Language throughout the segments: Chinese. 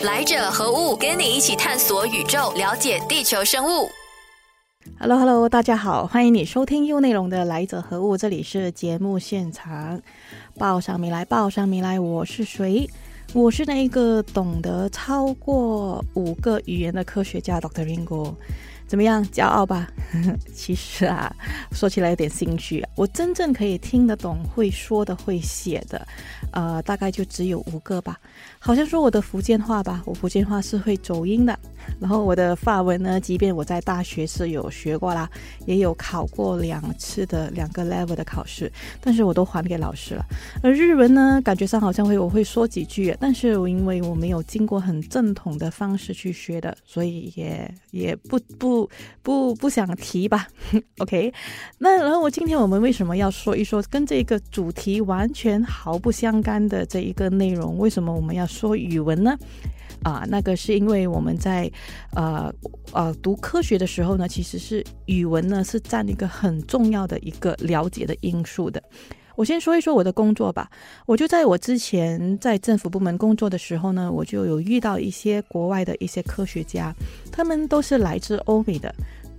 来者何物？跟你一起探索宇宙，了解地球生物。Hello Hello，大家好，欢迎你收听 U 内容的《来者何物》，这里是节目现场。报上名来，报上名来，我是谁？我是那一个懂得超过五个语言的科学家，Dr. Ringo。怎么样，骄傲吧？其实啊，说起来有点心虚。我真正可以听得懂、会说的、会写的，呃，大概就只有五个吧。好像说我的福建话吧，我福建话是会走音的。然后我的法文呢，即便我在大学是有学过啦，也有考过两次的两个 level 的考试，但是我都还给老师了。而日文呢，感觉上好像会我会说几句，但是因为我没有经过很正统的方式去学的，所以也也不不不不想提吧。OK，那然后我今天我们为什么要说一说跟这个主题完全毫不相干的这一个内容？为什么我们要说语文呢？啊，那个是因为我们在，呃呃读科学的时候呢，其实是语文呢是占一个很重要的一个了解的因素的。我先说一说我的工作吧，我就在我之前在政府部门工作的时候呢，我就有遇到一些国外的一些科学家，他们都是来自欧美的。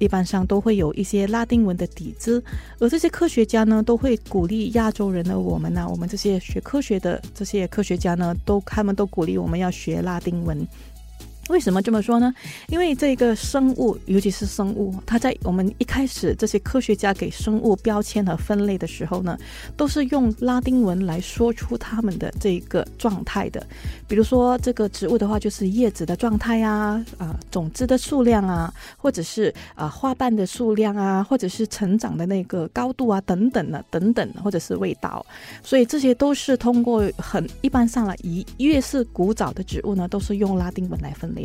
一般上都会有一些拉丁文的底子，而这些科学家呢，都会鼓励亚洲人的我们呢，我们这些学科学的这些科学家呢，都他们都鼓励我们要学拉丁文。为什么这么说呢？因为这个生物，尤其是生物，它在我们一开始这些科学家给生物标签和分类的时候呢，都是用拉丁文来说出它们的这个状态的。比如说这个植物的话，就是叶子的状态啊，啊，种子的数量啊，或者是啊花瓣的数量啊，或者是成长的那个高度啊，等等的，等等，或者是味道。所以这些都是通过很一般上来，一越是古早的植物呢，都是用拉丁文来分类。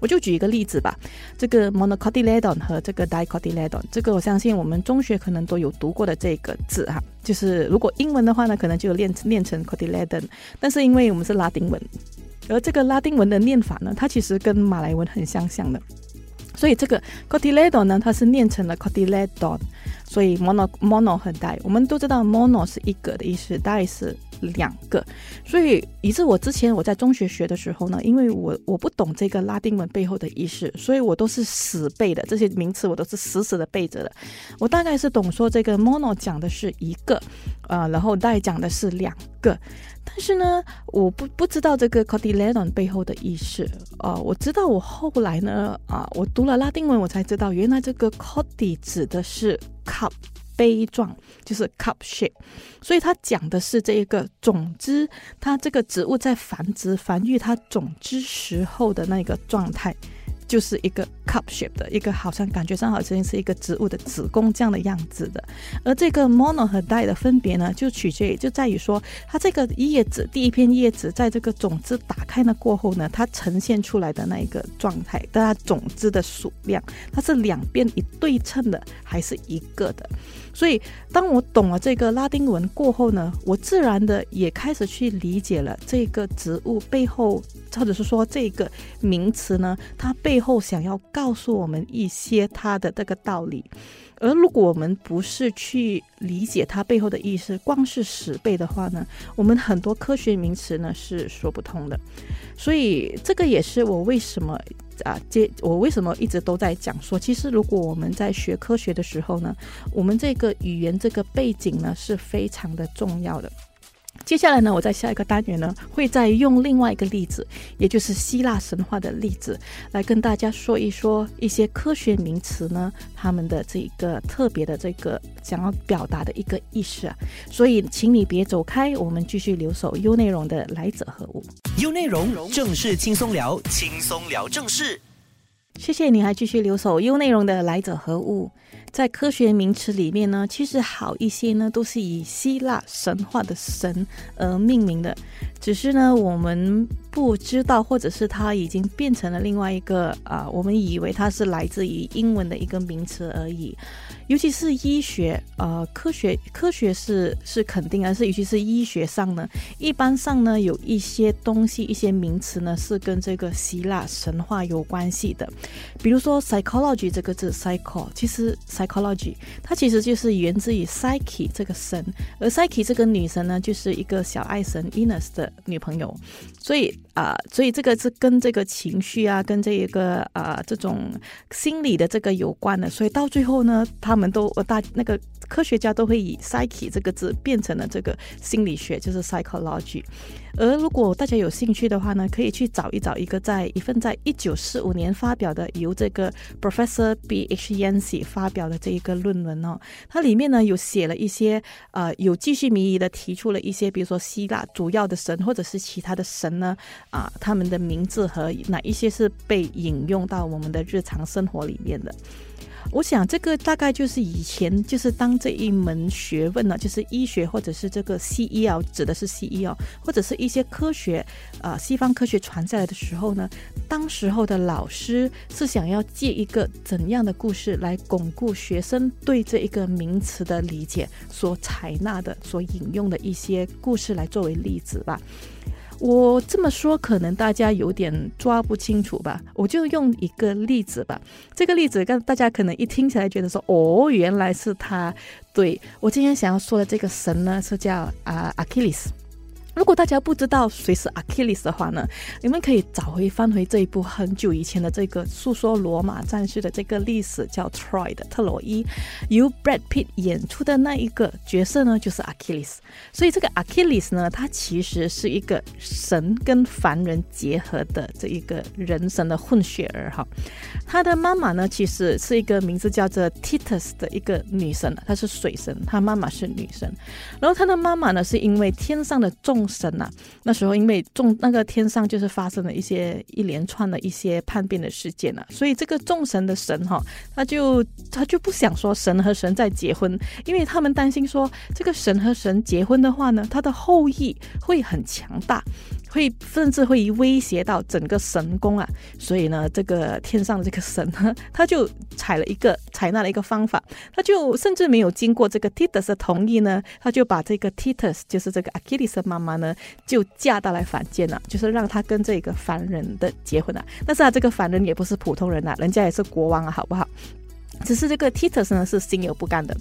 我就举一个例子吧，这个 monocotyledon 和这个 dicotyledon，这个我相信我们中学可能都有读过的这个字哈，就是如果英文的话呢，可能就念念成 cotyledon，但是因为我们是拉丁文，而这个拉丁文的念法呢，它其实跟马来文很相像的，所以这个 cotyledon 呢，它是念成了 cotyledon，所以 mono mono 和 di，我们都知道 mono 是一个的意思，di 是。两个，所以以致我之前我在中学学的时候呢，因为我我不懂这个拉丁文背后的意思，所以我都是死背的这些名词，我都是死死的背着的。我大概是懂说这个 mono 讲的是一个，呃，然后 di 讲的是两个，但是呢，我不不知道这个 cotyledon 背后的意思。呃，我知道我后来呢，啊，我读了拉丁文，我才知道原来这个 cody 指的是 cup。杯状就是 cup shape，所以它讲的是这一个种子，它这个植物在繁殖繁育它种子时候的那个状态。就是一个 cup shape 的一个，好像感觉上好像是一个植物的子宫这样的样子的。而这个 mono 和 die 的分别呢，就取决于就在于说，它这个叶子第一片叶子在这个种子打开了过后呢，它呈现出来的那一个状态，它种子的数量，它是两边一对称的，还是一个的？所以，当我懂了这个拉丁文过后呢，我自然的也开始去理解了这个植物背后，或者是说这个名词呢，它背后想要告诉我们一些它的这个道理。而如果我们不是去理解它背后的意思，光是死背的话呢，我们很多科学名词呢是说不通的。所以，这个也是我为什么。啊，接我为什么一直都在讲说，其实如果我们在学科学的时候呢，我们这个语言这个背景呢是非常的重要的。接下来呢，我在下一个单元呢，会再用另外一个例子，也就是希腊神话的例子，来跟大家说一说一些科学名词呢，他们的这个特别的这个想要表达的一个意思啊。所以，请你别走开，我们继续留守优内容的来者何物优内容正式轻松聊，轻松聊正事。谢谢你还继续留守优内容的来者何物？在科学名词里面呢，其实好一些呢，都是以希腊神话的神而命名的，只是呢，我们不知道，或者是它已经变成了另外一个啊，我们以为它是来自于英文的一个名词而已。尤其是医学，呃，科学科学是是肯定，而是尤其是医学上呢，一般上呢，有一些东西、一些名词呢，是跟这个希腊神话有关系的。比如说 psychology 这个字，psycho，其实 psychology 它其实就是源自于 psyche 这个神，而 psyche 这个女神呢，就是一个小爱神 Venus 的女朋友，所以。啊，所以这个是跟这个情绪啊，跟这一个啊这种心理的这个有关的。所以到最后呢，他们都大那个科学家都会以 psyche 这个字变成了这个心理学，就是 psychology。而如果大家有兴趣的话呢，可以去找一找一个在一份在一九四五年发表的由这个 Professor B H Yancy 发表的这一个论文哦，它里面呢有写了一些呃有继续迷疑的提出了一些，比如说希腊主要的神或者是其他的神呢啊，他们的名字和哪一些是被引用到我们的日常生活里面的。我想这个大概就是以前就是当这一门学问呢，就是医学或者是这个西医啊，指的是西医哦，或者是一些科学，呃，西方科学传下来的时候呢，当时候的老师是想要借一个怎样的故事来巩固学生对这一个名词的理解，所采纳的、所引用的一些故事来作为例子吧。我这么说，可能大家有点抓不清楚吧？我就用一个例子吧。这个例子，跟大家可能一听起来觉得说，哦，原来是他。对我今天想要说的这个神呢，是叫啊阿基里斯。如果大家不知道谁是 Achilles 的话呢，你们可以找回翻回这一部很久以前的这个诉说罗马战士的这个历史，叫 Troy 的特洛伊，由 Brad Pitt 演出的那一个角色呢，就是 Achilles。所以这个 Achilles 呢，他其实是一个神跟凡人结合的这一个人神的混血儿哈。他的妈妈呢，其实是一个名字叫做 Titus 的一个女神，她是水神，她妈妈是女神。然后他的妈妈呢，是因为天上的众神呐，那时候因为众那个天上就是发生了一些一连串的一些叛变的事件呐，所以这个众神的神哈，他就他就不想说神和神在结婚，因为他们担心说这个神和神结婚的话呢，他的后裔会很强大。会甚至会威胁到整个神宫啊，所以呢，这个天上的这个神呢，他就采了一个采纳了一个方法，他就甚至没有经过这个 Titus 的同意呢，他就把这个 Titus 就是这个 Achilles 妈妈呢，就嫁到来凡间了，就是让他跟这个凡人的结婚了。但是啊，这个凡人也不是普通人呐，人家也是国王啊，好不好？只是这个 Titus 呢是心有不甘的，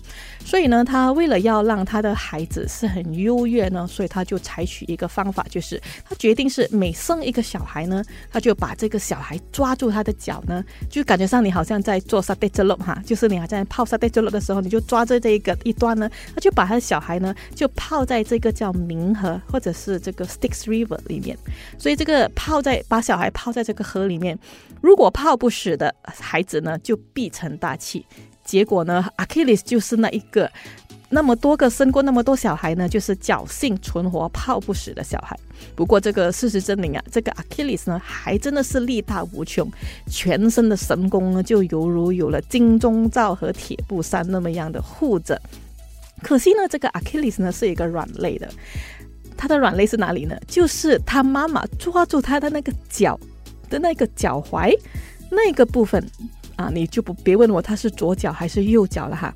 所以呢，他为了要让他的孩子是很优越呢，所以他就采取一个方法，就是他决定是每生一个小孩呢，他就把这个小孩抓住他的脚呢，就感觉上你好像在做沙地之路哈，就是你还在泡沙地之路的时候，你就抓着这一个一端呢，他就把他的小孩呢就泡在这个叫冥河或者是这个 Styx River 里面，所以这个泡在把小孩泡在这个河里面，如果泡不死的孩子呢，就必成大器。结果呢，Achilles 就是那一个，那么多个生过那么多小孩呢，就是侥幸存活、泡不死的小孩。不过这个事实证明啊，这个 Achilles 呢，还真的是力大无穷，全身的神功呢，就犹如有了金钟罩和铁布衫那么样的护着。可惜呢，这个 Achilles 呢，是一个软肋的。他的软肋是哪里呢？就是他妈妈抓住他的那个脚的那个脚踝那个部分。啊，你就不别问我他是左脚还是右脚了哈，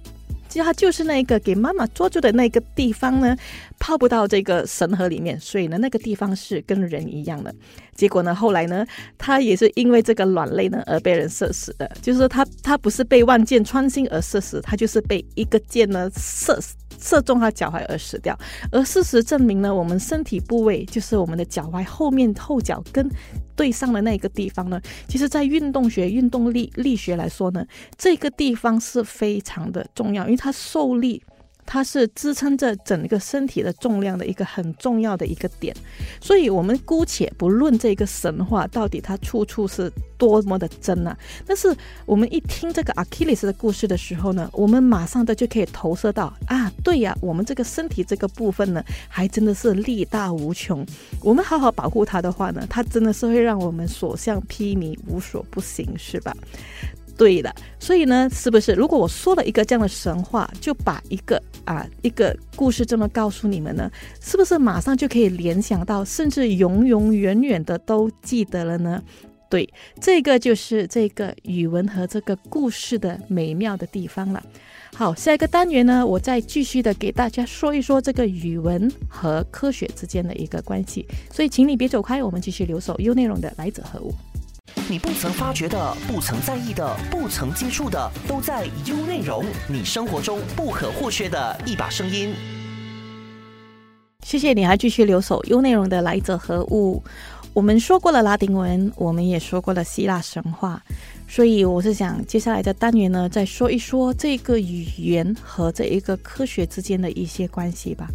其实他就是那个给妈妈捉住的那个地方呢，泡不到这个神盒里面，所以呢那个地方是跟人一样的。结果呢后来呢，他也是因为这个软肋呢而被人射死的，就是说他他不是被万箭穿心而射死，他就是被一个箭呢射。射中他脚踝而死掉，而事实证明呢，我们身体部位就是我们的脚踝后面后脚跟对上的那个地方呢，其实，在运动学、运动力力学来说呢，这个地方是非常的重要，因为它受力。它是支撑着整个身体的重量的一个很重要的一个点，所以我们姑且不论这个神话到底它处处是多么的真啊，但是我们一听这个阿基里斯的故事的时候呢，我们马上的就可以投射到啊，对呀，我们这个身体这个部分呢，还真的是力大无穷，我们好好保护它的话呢，它真的是会让我们所向披靡，无所不行，是吧？对的，所以呢，是不是如果我说了一个这样的神话，就把一个啊一个故事这么告诉你们呢，是不是马上就可以联想到，甚至永永远远的都记得了呢？对，这个就是这个语文和这个故事的美妙的地方了。好，下一个单元呢，我再继续的给大家说一说这个语文和科学之间的一个关系。所以，请你别走开，我们继续留守优内容的来者何物。你不曾发觉的、不曾在意的、不曾接触的，都在 U 内容。你生活中不可或缺的一把声音。谢谢你还继续留守优内容的来者何物。我们说过了拉丁文，我们也说过了希腊神话，所以我是想接下来的单元呢，再说一说这个语言和这一个科学之间的一些关系吧。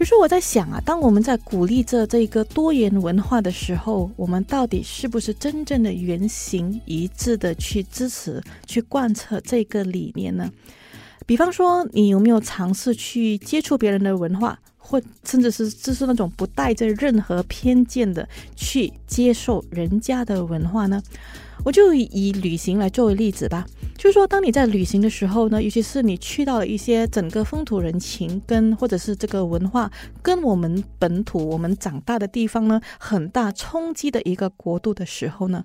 就是我在想啊，当我们在鼓励着这个多元文化的时候，我们到底是不是真正的原型一致的去支持、去贯彻这个理念呢？比方说，你有没有尝试去接触别人的文化？或甚至是就是那种不带着任何偏见的去接受人家的文化呢？我就以旅行来作为例子吧。就是说，当你在旅行的时候呢，尤其是你去到了一些整个风土人情跟或者是这个文化跟我们本土我们长大的地方呢，很大冲击的一个国度的时候呢。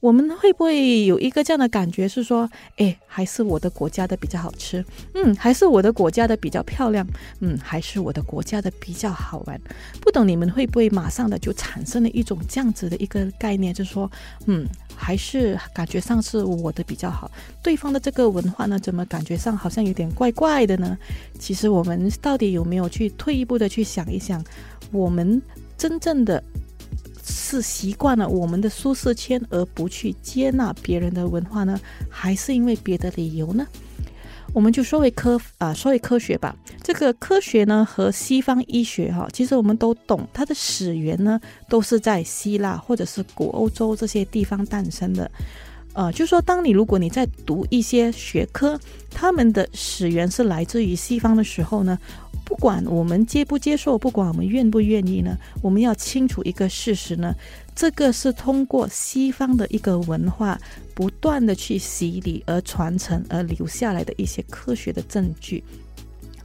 我们会不会有一个这样的感觉，是说，哎，还是我的国家的比较好吃，嗯，还是我的国家的比较漂亮，嗯，还是我的国家的比较好玩？不懂你们会不会马上的就产生了一种这样子的一个概念，就是说，嗯，还是感觉上是我的比较好，对方的这个文化呢，怎么感觉上好像有点怪怪的呢？其实我们到底有没有去退一步的去想一想，我们真正的？是习惯了我们的舒适圈而不去接纳别人的文化呢，还是因为别的理由呢？我们就说为科啊，说为科学吧。这个科学呢和西方医学哈，其实我们都懂，它的始源呢都是在希腊或者是古欧洲这些地方诞生的。呃，就说当你如果你在读一些学科，他们的始源是来自于西方的时候呢。不管我们接不接受，不管我们愿不愿意呢，我们要清楚一个事实呢，这个是通过西方的一个文化不断的去洗礼而传承而留下来的一些科学的证据。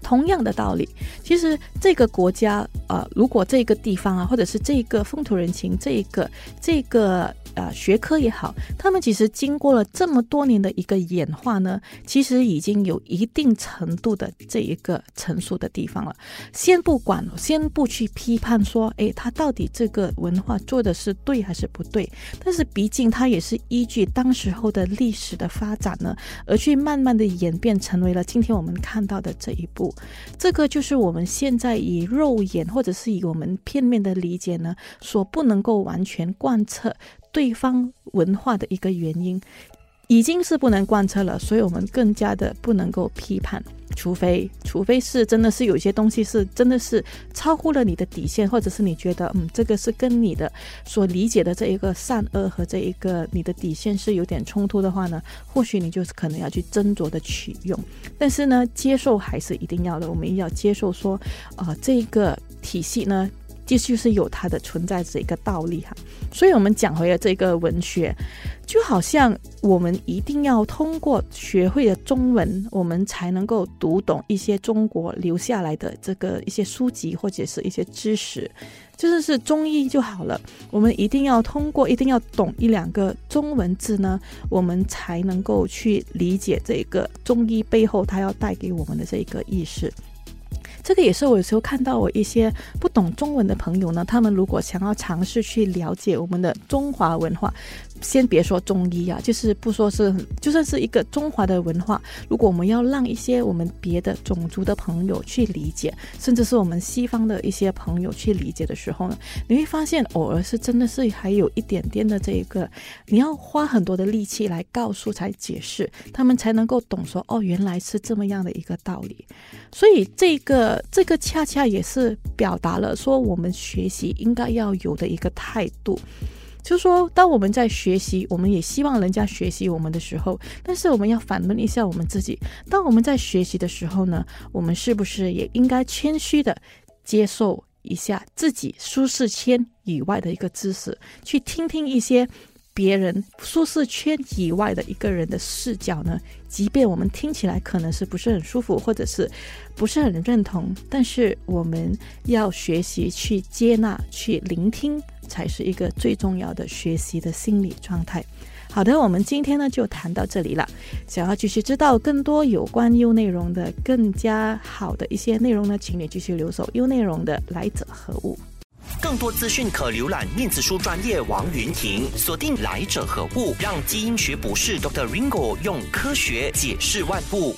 同样的道理，其实这个国家啊，如果这个地方啊，或者是这个风土人情，这一个这个。呃，学科也好，他们其实经过了这么多年的一个演化呢，其实已经有一定程度的这一个成熟的地方了。先不管，先不去批判说，哎，他到底这个文化做的是对还是不对？但是毕竟它也是依据当时候的历史的发展呢，而去慢慢的演变成为了今天我们看到的这一步。这个就是我们现在以肉眼或者是以我们片面的理解呢，所不能够完全贯彻。对方文化的一个原因，已经是不能贯彻了，所以我们更加的不能够批判，除非除非是真的是有一些东西是真的是超乎了你的底线，或者是你觉得嗯这个是跟你的所理解的这一个善恶和这一个你的底线是有点冲突的话呢，或许你就是可能要去斟酌的取用，但是呢，接受还是一定要的，我们要接受说啊这个体系呢。这就是有它的存在这一个道理哈，所以我们讲回了这个文学，就好像我们一定要通过学会了中文，我们才能够读懂一些中国留下来的这个一些书籍或者是一些知识，就是是中医就好了。我们一定要通过，一定要懂一两个中文字呢，我们才能够去理解这个中医背后它要带给我们的这个意识。这个也是我有时候看到我一些不懂中文的朋友呢，他们如果想要尝试去了解我们的中华文化。先别说中医啊，就是不说是，就算是一个中华的文化，如果我们要让一些我们别的种族的朋友去理解，甚至是我们西方的一些朋友去理解的时候呢，你会发现偶尔是真的是还有一点点的这一个，你要花很多的力气来告诉、才解释，他们才能够懂说哦，原来是这么样的一个道理。所以这个这个恰恰也是表达了说我们学习应该要有的一个态度。就是说，当我们在学习，我们也希望人家学习我们的时候，但是我们要反问一下我们自己：当我们在学习的时候呢，我们是不是也应该谦虚的接受一下自己舒适圈以外的一个知识，去听听一些别人舒适圈以外的一个人的视角呢？即便我们听起来可能是不是很舒服，或者是不是很认同，但是我们要学习去接纳、去聆听。才是一个最重要的学习的心理状态。好的，我们今天呢就谈到这里了。想要继续知道更多有关优内容的更加好的一些内容呢，请你继续留守优内容的来者何物。更多资讯可浏览电子书专业王云婷，锁定来者何物，让基因学博士 Dr. Ringo 用科学解释万物。